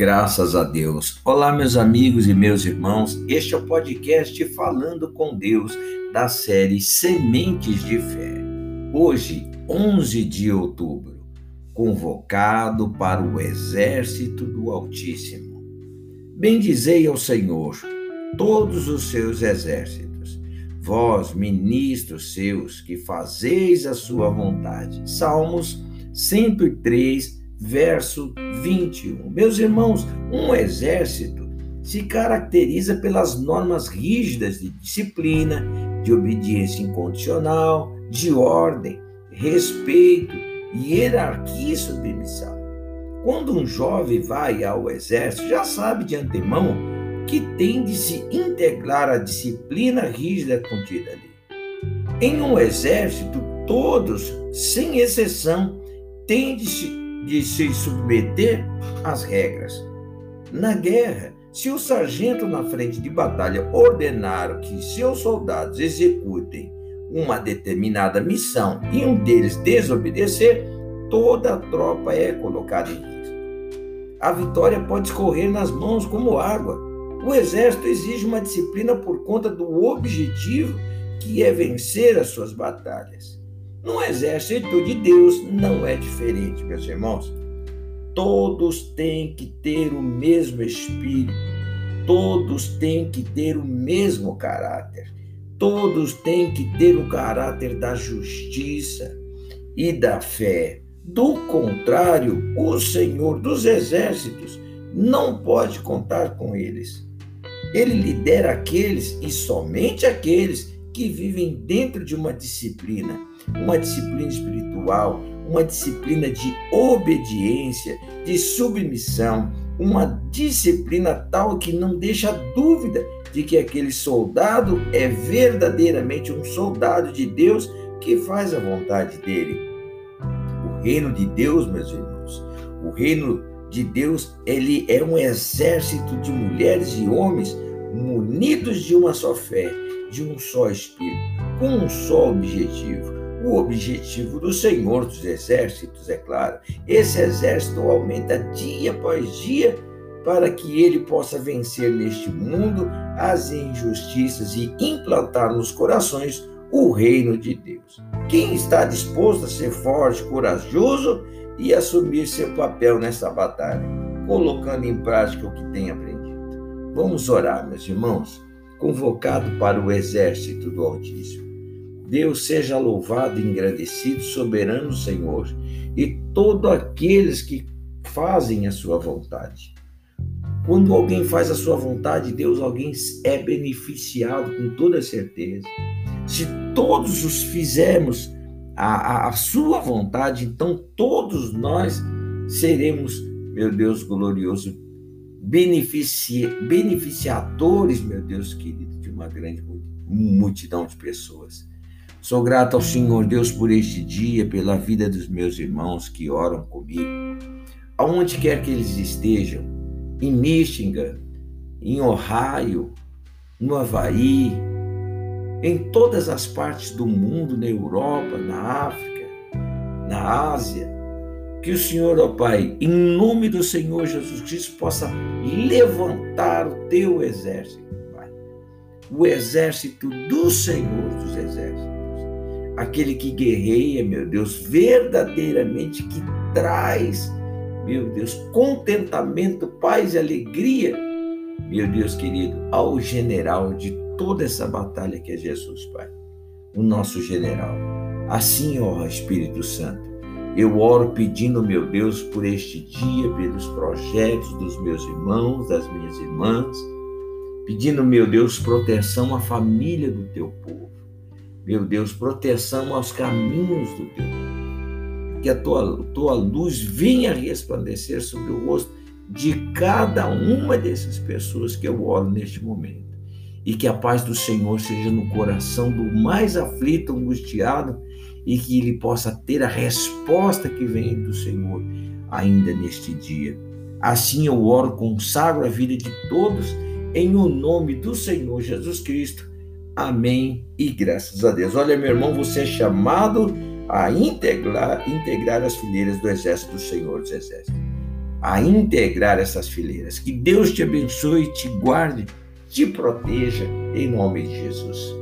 Graças a Deus. Olá, meus amigos e meus irmãos. Este é o podcast Falando com Deus da série Sementes de Fé. Hoje, 11 de outubro, convocado para o exército do Altíssimo. Bendizei ao Senhor todos os seus exércitos, vós, ministros seus, que fazeis a sua vontade. Salmos 103, verso 21. Meus irmãos, um exército se caracteriza pelas normas rígidas de disciplina, de obediência incondicional, de ordem, respeito, hierarquia e submissão. Quando um jovem vai ao exército, já sabe de antemão que tem de se integrar à disciplina rígida contida ali. Em um exército, todos, sem exceção, têm de se de se submeter às regras. Na guerra, se o sargento na frente de batalha ordenar que seus soldados executem uma determinada missão e um deles desobedecer, toda a tropa é colocada em risco. A vitória pode escorrer nas mãos como água. O exército exige uma disciplina por conta do objetivo que é vencer as suas batalhas. No exército de Deus não é diferente, meus irmãos. Todos têm que ter o mesmo espírito, todos têm que ter o mesmo caráter, todos têm que ter o caráter da justiça e da fé. Do contrário, o Senhor dos exércitos não pode contar com eles. Ele lidera aqueles e somente aqueles que vivem dentro de uma disciplina, uma disciplina espiritual, uma disciplina de obediência, de submissão, uma disciplina tal que não deixa dúvida de que aquele soldado é verdadeiramente um soldado de Deus que faz a vontade dele. O reino de Deus, meus irmãos, o reino de Deus, ele é um exército de mulheres e homens munidos de uma só fé, de um só espírito, com um só objetivo. O objetivo do Senhor dos Exércitos, é claro. Esse exército aumenta dia após dia para que ele possa vencer neste mundo as injustiças e implantar nos corações o reino de Deus. Quem está disposto a ser forte, corajoso e assumir seu papel nessa batalha, colocando em prática o que tem aprendido? Vamos orar, meus irmãos convocado para o exército do Altíssimo. Deus seja louvado e engrandecido, soberano Senhor, e todos aqueles que fazem a sua vontade. Quando alguém faz a sua vontade, Deus, alguém é beneficiado com toda certeza. Se todos os fizermos a, a, a sua vontade, então todos nós seremos, meu Deus glorioso, benefici beneficiadores, meu Deus querido, de uma grande multidão de pessoas. Sou grato ao Senhor Deus por este dia, pela vida dos meus irmãos que oram comigo, aonde quer que eles estejam, em Michigan, em Ohio, no Havaí, em todas as partes do mundo, na Europa, na África, na Ásia, que o Senhor, ó Pai, em nome do Senhor Jesus Cristo, possa levantar o teu exército, Pai. O exército do Senhor dos exércitos. Aquele que guerreia, meu Deus, verdadeiramente que traz, meu Deus, contentamento, paz e alegria, meu Deus querido, ao general de toda essa batalha que é Jesus, Pai. O nosso general. Assim, ó Espírito Santo eu oro pedindo, meu Deus, por este dia, pelos projetos dos meus irmãos, das minhas irmãs, pedindo, meu Deus, proteção à família do teu povo. Meu Deus, proteção aos caminhos do teu povo. Que a tua, tua luz venha resplandecer sobre o rosto de cada uma dessas pessoas que eu oro neste momento. E que a paz do Senhor seja no coração do mais aflito, angustiado, e que ele possa ter a resposta que vem do Senhor ainda neste dia. Assim eu oro, consagro a vida de todos em o nome do Senhor Jesus Cristo. Amém e graças a Deus. Olha, meu irmão, você é chamado a integrar, integrar as fileiras do exército do Senhor dos Exércitos. a integrar essas fileiras. Que Deus te abençoe, te guarde, te proteja, em nome de Jesus.